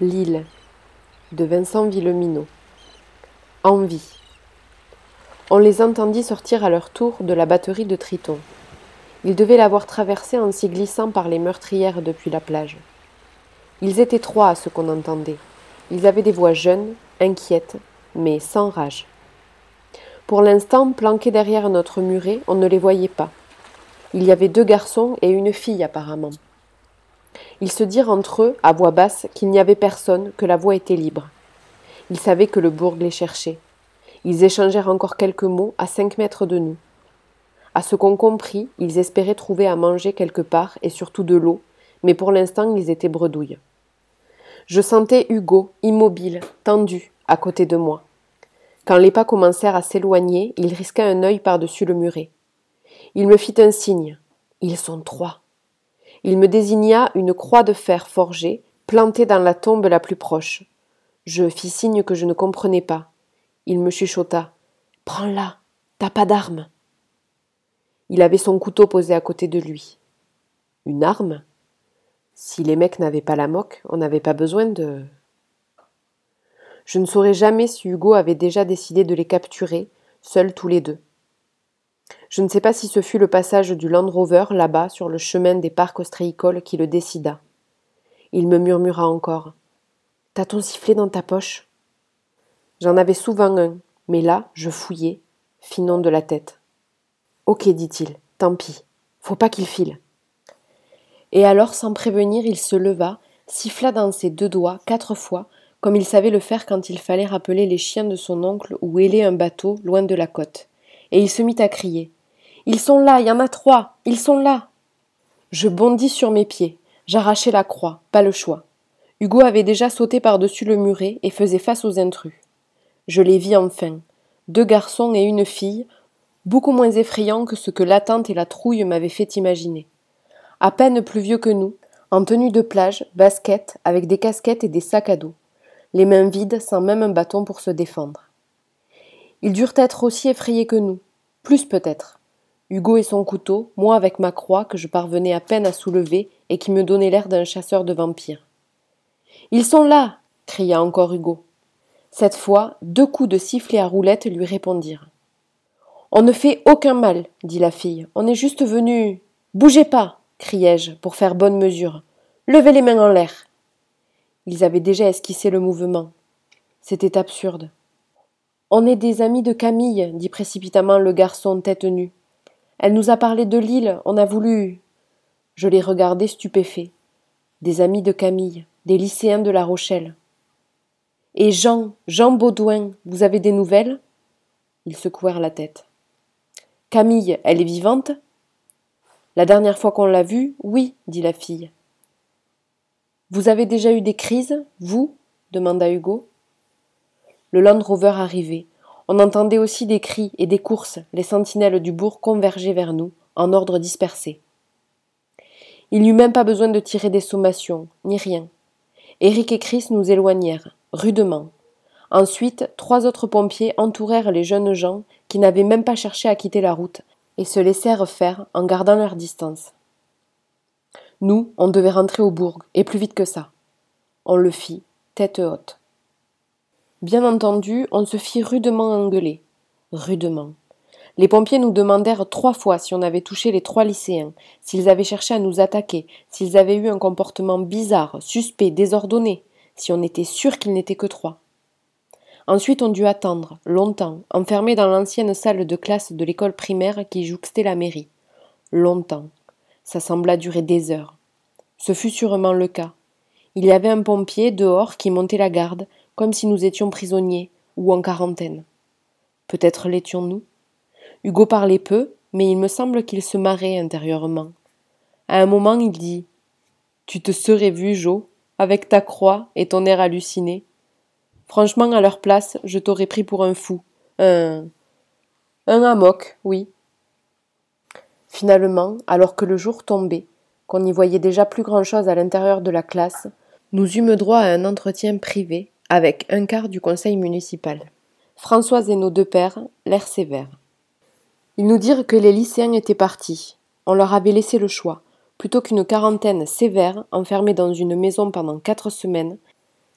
L'île de Vincent Villeminot. Envie. On les entendit sortir à leur tour de la batterie de Triton. Ils devaient l'avoir traversée en s'y glissant par les meurtrières depuis la plage. Ils étaient trois à ce qu'on entendait. Ils avaient des voix jeunes, inquiètes, mais sans rage. Pour l'instant, planqués derrière notre muret, on ne les voyait pas. Il y avait deux garçons et une fille apparemment. Ils se dirent entre eux, à voix basse, qu'il n'y avait personne, que la voie était libre. Ils savaient que le bourg les cherchait. Ils échangèrent encore quelques mots à cinq mètres de nous. À ce qu'on comprit, ils espéraient trouver à manger quelque part et surtout de l'eau, mais pour l'instant ils étaient bredouilles. Je sentais Hugo, immobile, tendu, à côté de moi. Quand les pas commencèrent à s'éloigner, il risqua un œil par-dessus le muret. Il me fit un signe. Ils sont trois. Il me désigna une croix de fer forgée, plantée dans la tombe la plus proche. Je fis signe que je ne comprenais pas. Il me chuchota. Prends-la. T'as pas d'arme. Il avait son couteau posé à côté de lui. Une arme? Si les mecs n'avaient pas la moque, on n'avait pas besoin de. Je ne saurais jamais si Hugo avait déjà décidé de les capturer, seuls tous les deux. Je ne sais pas si ce fut le passage du Land Rover là-bas sur le chemin des parcs ostréicoles qui le décida. Il me murmura encore. T'as ton sifflet dans ta poche? J'en avais souvent un, mais là, je fouillais, finon de la tête. Ok, dit-il, tant pis, faut pas qu'il file. Et alors, sans prévenir, il se leva, siffla dans ses deux doigts quatre fois, comme il savait le faire quand il fallait rappeler les chiens de son oncle ou héler un bateau loin de la côte. Et il se mit à crier. Ils sont là, il y en a trois, ils sont là. Je bondis sur mes pieds, j'arrachai la croix, pas le choix. Hugo avait déjà sauté par-dessus le muret et faisait face aux intrus. Je les vis enfin, deux garçons et une fille, beaucoup moins effrayants que ce que l'attente et la trouille m'avaient fait imaginer. À peine plus vieux que nous, en tenue de plage, basket, avec des casquettes et des sacs à dos, les mains vides sans même un bâton pour se défendre. Ils durent être aussi effrayés que nous, plus peut-être. Hugo et son couteau, moi avec ma croix que je parvenais à peine à soulever et qui me donnait l'air d'un chasseur de vampires. Ils sont là cria encore Hugo. Cette fois, deux coups de sifflet à roulette lui répondirent. On ne fait aucun mal, dit la fille. On est juste venu. Bougez pas criai-je pour faire bonne mesure. Levez les mains en l'air. Ils avaient déjà esquissé le mouvement. C'était absurde. On est des amis de Camille, dit précipitamment le garçon tête nue. Elle nous a parlé de l'île, on a voulu. Je les regardai stupéfait. Des amis de Camille, des lycéens de La Rochelle. Et Jean, Jean Baudouin, vous avez des nouvelles? Ils secouèrent la tête. Camille, elle est vivante? La dernière fois qu'on l'a vue, oui, dit la fille. Vous avez déjà eu des crises, vous? demanda Hugo. Le Land Rover arrivait. On entendait aussi des cris et des courses, les sentinelles du bourg convergeaient vers nous, en ordre dispersé. Il n'eut même pas besoin de tirer des sommations, ni rien. Eric et Chris nous éloignèrent, rudement. Ensuite, trois autres pompiers entourèrent les jeunes gens qui n'avaient même pas cherché à quitter la route, et se laissèrent faire en gardant leur distance. Nous, on devait rentrer au bourg, et plus vite que ça. On le fit, tête haute. Bien entendu, on se fit rudement engueuler. Rudement. Les pompiers nous demandèrent trois fois si on avait touché les trois lycéens, s'ils avaient cherché à nous attaquer, s'ils avaient eu un comportement bizarre, suspect, désordonné, si on était sûr qu'ils n'étaient que trois. Ensuite, on dut attendre, longtemps, enfermés dans l'ancienne salle de classe de l'école primaire qui jouxtait la mairie. Longtemps. Ça sembla durer des heures. Ce fut sûrement le cas. Il y avait un pompier dehors qui montait la garde, comme si nous étions prisonniers ou en quarantaine. Peut-être l'étions-nous. Hugo parlait peu, mais il me semble qu'il se marrait intérieurement. À un moment, il dit Tu te serais vu, Joe, avec ta croix et ton air halluciné. Franchement, à leur place, je t'aurais pris pour un fou. Un. un amok, oui. Finalement, alors que le jour tombait, qu'on n'y voyait déjà plus grand-chose à l'intérieur de la classe, nous eûmes droit à un entretien privé avec un quart du conseil municipal. Françoise et nos deux pères, l'air sévère. Ils nous dirent que les lycéens étaient partis. On leur avait laissé le choix. Plutôt qu'une quarantaine sévère, enfermée dans une maison pendant quatre semaines,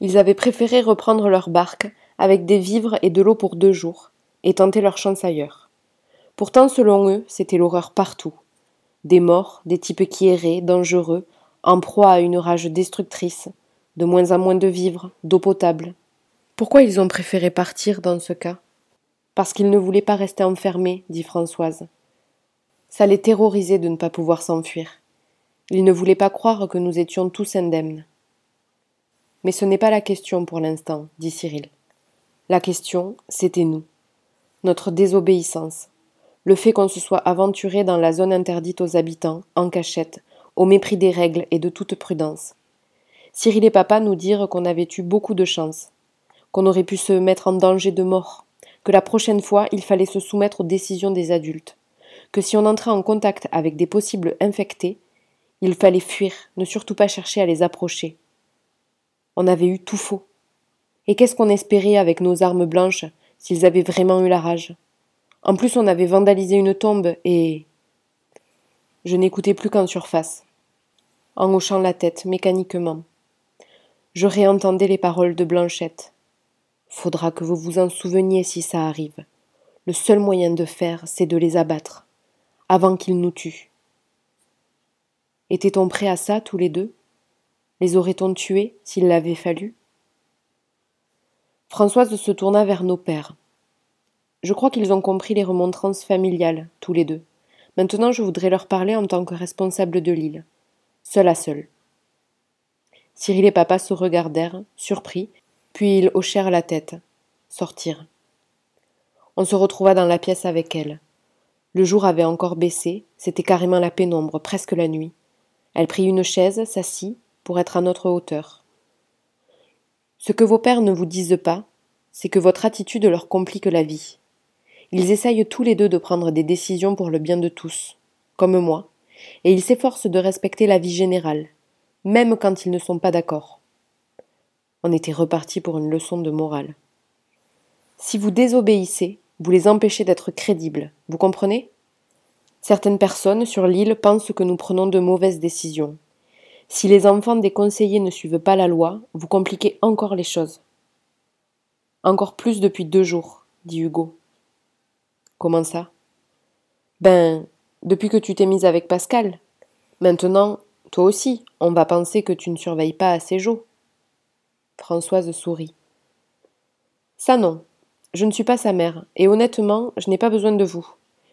Ils avaient préféré reprendre leur barque avec des vivres et de l'eau pour deux jours, et tenter leur chance ailleurs. Pourtant, selon eux, c'était l'horreur partout. Des morts, des types qui erraient, dangereux, en proie à une rage destructrice, de moins en moins de vivres, d'eau potable. Pourquoi ils ont préféré partir dans ce cas? Parce qu'ils ne voulaient pas rester enfermés, dit Françoise. Ça les terrorisait de ne pas pouvoir s'enfuir. Ils ne voulaient pas croire que nous étions tous indemnes. Mais ce n'est pas la question pour l'instant, dit Cyril. La question, c'était nous. Notre désobéissance. Le fait qu'on se soit aventuré dans la zone interdite aux habitants, en cachette, au mépris des règles et de toute prudence. Cyril et papa nous dirent qu'on avait eu beaucoup de chance, qu'on aurait pu se mettre en danger de mort, que la prochaine fois il fallait se soumettre aux décisions des adultes, que si on entrait en contact avec des possibles infectés, il fallait fuir, ne surtout pas chercher à les approcher. On avait eu tout faux. Et qu'est-ce qu'on espérait avec nos armes blanches s'ils avaient vraiment eu la rage? En plus, on avait vandalisé une tombe et. Je n'écoutais plus qu'en surface, en hochant la tête mécaniquement. Je réentendais les paroles de Blanchette. Faudra que vous vous en souveniez si ça arrive. Le seul moyen de faire, c'est de les abattre, avant qu'ils nous tuent. Était-on prêt à ça tous les deux? Les aurait-on tués s'il l'avait fallu? Françoise se tourna vers nos pères. Je crois qu'ils ont compris les remontrances familiales, tous les deux. Maintenant, je voudrais leur parler en tant que responsable de l'île, seul à seul. Cyril et papa se regardèrent, surpris, puis ils hochèrent la tête, sortirent. On se retrouva dans la pièce avec elle. Le jour avait encore baissé, c'était carrément la pénombre, presque la nuit. Elle prit une chaise, s'assit, pour être à notre hauteur. Ce que vos pères ne vous disent pas, c'est que votre attitude leur complique la vie. Ils essayent tous les deux de prendre des décisions pour le bien de tous, comme moi, et ils s'efforcent de respecter la vie générale, même quand ils ne sont pas d'accord. On était reparti pour une leçon de morale. Si vous désobéissez, vous les empêchez d'être crédibles, vous comprenez? Certaines personnes sur l'île pensent que nous prenons de mauvaises décisions. Si les enfants des conseillers ne suivent pas la loi, vous compliquez encore les choses. Encore plus depuis deux jours, dit Hugo. Comment ça? Ben, depuis que tu t'es mise avec Pascal. Maintenant, toi aussi, on va penser que tu ne surveilles pas assez Jo. Françoise sourit. Ça non. Je ne suis pas sa mère, et honnêtement, je n'ai pas besoin de vous.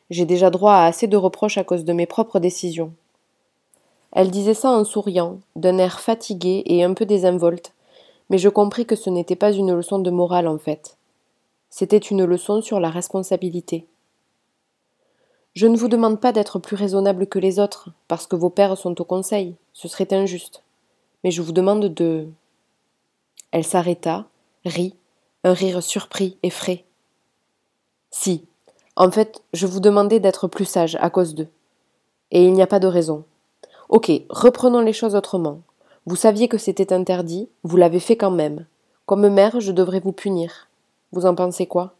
J'ai déjà droit à assez de reproches à cause de mes propres décisions. Elle disait ça en souriant, d'un air fatigué et un peu désinvolte, mais je compris que ce n'était pas une leçon de morale en fait. C'était une leçon sur la responsabilité. Je ne vous demande pas d'être plus raisonnable que les autres, parce que vos pères sont au conseil, ce serait injuste. Mais je vous demande de. Elle s'arrêta, rit, un rire surpris et frais. Si, en fait, je vous demandais d'être plus sage à cause d'eux. Et il n'y a pas de raison. Ok, reprenons les choses autrement. Vous saviez que c'était interdit, vous l'avez fait quand même. Comme mère, je devrais vous punir. Vous en pensez quoi?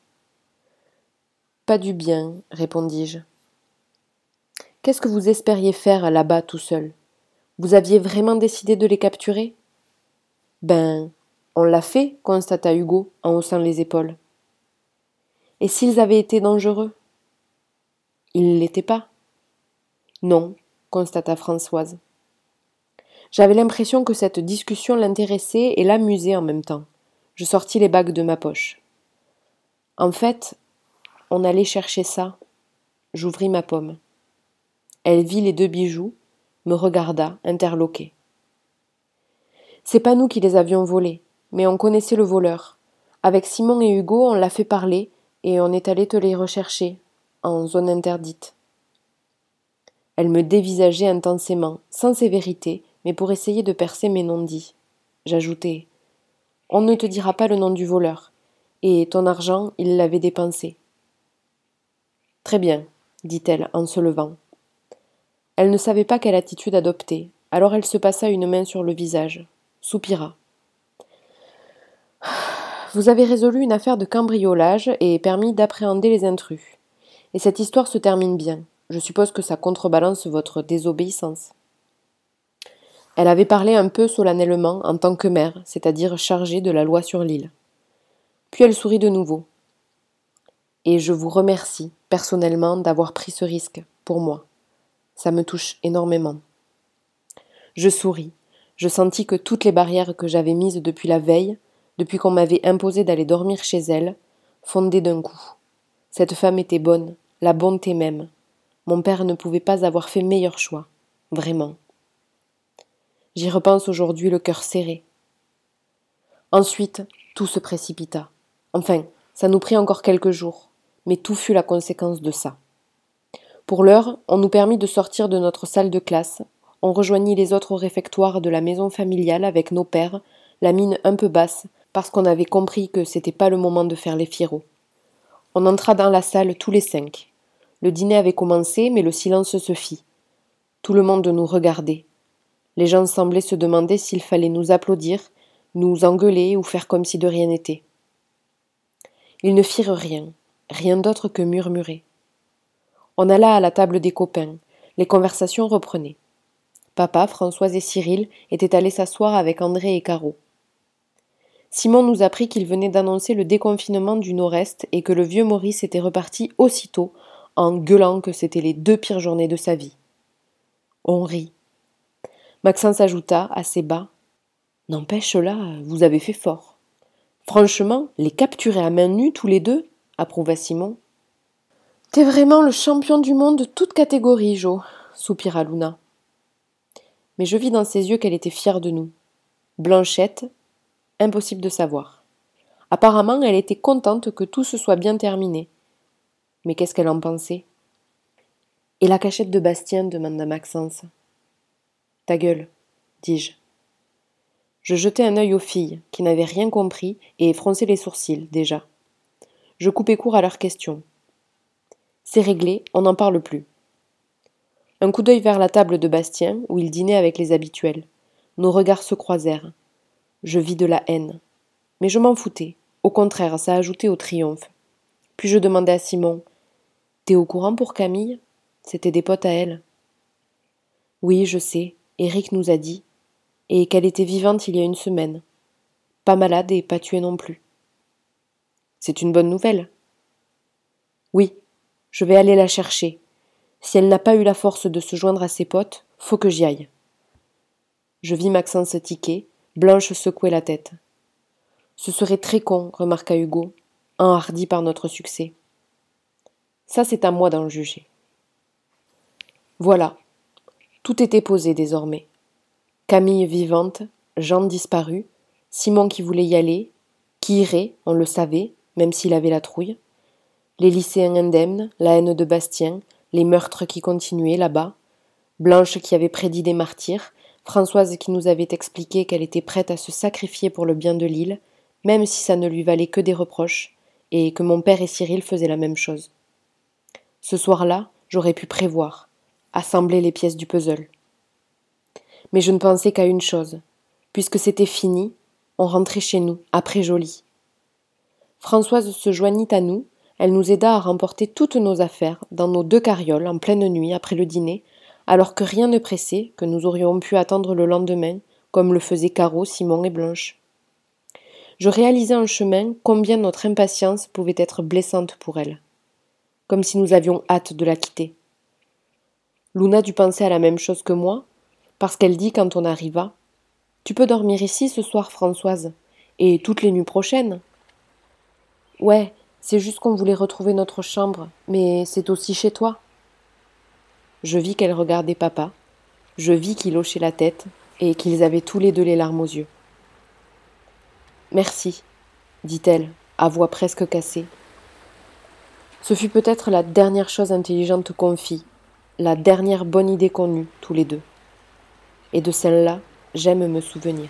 Pas du bien, répondis-je. Qu'est-ce que vous espériez faire là-bas tout seul? Vous aviez vraiment décidé de les capturer? Ben, on l'a fait, constata Hugo en haussant les épaules. Et s'ils avaient été dangereux? Ils ne l'étaient pas. Non, constata Françoise. J'avais l'impression que cette discussion l'intéressait et l'amusait en même temps. Je sortis les bagues de ma poche. En fait, on allait chercher ça. J'ouvris ma pomme. Elle vit les deux bijoux, me regarda, interloquée. C'est pas nous qui les avions volés, mais on connaissait le voleur. Avec Simon et Hugo, on l'a fait parler et on est allé te les rechercher, en zone interdite. Elle me dévisageait intensément, sans sévérité, mais pour essayer de percer mes non-dits. J'ajoutai On ne te dira pas le nom du voleur, et ton argent, il l'avait dépensé. Très bien, dit-elle en se levant. Elle ne savait pas quelle attitude adopter, alors elle se passa une main sur le visage, soupira. Vous avez résolu une affaire de cambriolage et permis d'appréhender les intrus. Et cette histoire se termine bien. Je suppose que ça contrebalance votre désobéissance. Elle avait parlé un peu solennellement en tant que mère, c'est-à-dire chargée de la loi sur l'île. Puis elle sourit de nouveau. Et je vous remercie personnellement d'avoir pris ce risque pour moi. Ça me touche énormément. Je souris. Je sentis que toutes les barrières que j'avais mises depuis la veille, depuis qu'on m'avait imposé d'aller dormir chez elle, fondaient d'un coup. Cette femme était bonne, la bonté même. Mon père ne pouvait pas avoir fait meilleur choix. Vraiment. J'y repense aujourd'hui le cœur serré. Ensuite, tout se précipita. Enfin, ça nous prit encore quelques jours, mais tout fut la conséquence de ça. Pour l'heure, on nous permit de sortir de notre salle de classe. On rejoignit les autres au réfectoire de la maison familiale avec nos pères, la mine un peu basse, parce qu'on avait compris que c'était pas le moment de faire les firots. On entra dans la salle tous les cinq. Le dîner avait commencé, mais le silence se fit. Tout le monde nous regardait. Les gens semblaient se demander s'il fallait nous applaudir, nous engueuler ou faire comme si de rien n'était. Ils ne firent rien, rien d'autre que murmurer. On alla à la table des copains. Les conversations reprenaient. Papa, Françoise et Cyril étaient allés s'asseoir avec André et Caro. Simon nous apprit qu'il venait d'annoncer le déconfinement du Nord-Est et que le vieux Maurice était reparti aussitôt en gueulant que c'était les deux pires journées de sa vie. On rit. Maxence ajouta, assez bas N'empêche là, vous avez fait fort. Franchement, les capturer à main nue tous les deux, approuva Simon. T'es vraiment le champion du monde de toute catégorie, Jo, soupira Luna. Mais je vis dans ses yeux qu'elle était fière de nous. Blanchette, impossible de savoir. Apparemment, elle était contente que tout se soit bien terminé. Mais qu'est-ce qu'elle en pensait? Et la cachette de Bastien demanda Maxence. Ta gueule, dis-je. Je jetai un œil aux filles, qui n'avaient rien compris et fronçaient les sourcils, déjà. Je coupai court à leurs questions. C'est réglé, on n'en parle plus. Un coup d'œil vers la table de Bastien, où il dînait avec les habituels. Nos regards se croisèrent. Je vis de la haine. Mais je m'en foutais. Au contraire, ça ajoutait au triomphe. Puis je demandai à Simon T'es au courant pour Camille? C'était des potes à elle. Oui, je sais. Eric nous a dit. Et qu'elle était vivante il y a une semaine. Pas malade et pas tuée non plus. C'est une bonne nouvelle. Oui, je vais aller la chercher. Si elle n'a pas eu la force de se joindre à ses potes, faut que j'y aille. Je vis Maxence tiquer, Blanche secouer la tête. Ce serait très con, remarqua Hugo, enhardi par notre succès. Ça, c'est à moi d'en juger. Voilà. Tout était posé désormais. Camille vivante, Jean disparu, Simon qui voulait y aller, qui irait, on le savait, même s'il avait la trouille, les lycéens indemnes, la haine de Bastien, les meurtres qui continuaient là-bas, Blanche qui avait prédit des martyrs, Françoise qui nous avait expliqué qu'elle était prête à se sacrifier pour le bien de l'île, même si ça ne lui valait que des reproches, et que mon père et Cyril faisaient la même chose. Ce soir-là, j'aurais pu prévoir, assembler les pièces du puzzle. Mais je ne pensais qu'à une chose. Puisque c'était fini, on rentrait chez nous, après Joly. Françoise se joignit à nous, elle nous aida à remporter toutes nos affaires dans nos deux carrioles en pleine nuit après le dîner, alors que rien ne pressait, que nous aurions pu attendre le lendemain, comme le faisaient Caro, Simon et Blanche. Je réalisais en chemin combien notre impatience pouvait être blessante pour elle, comme si nous avions hâte de la quitter. Luna dut penser à la même chose que moi, parce qu'elle dit quand on arriva Tu peux dormir ici ce soir, Françoise, et toutes les nuits prochaines. Ouais, c'est juste qu'on voulait retrouver notre chambre, mais c'est aussi chez toi. Je vis qu'elle regardait papa, je vis qu'il hochait la tête, et qu'ils avaient tous les deux les larmes aux yeux. Merci, dit-elle, à voix presque cassée. Ce fut peut-être la dernière chose intelligente qu'on fit, la dernière bonne idée qu'on eut, tous les deux. Et de celle-là, j'aime me souvenir.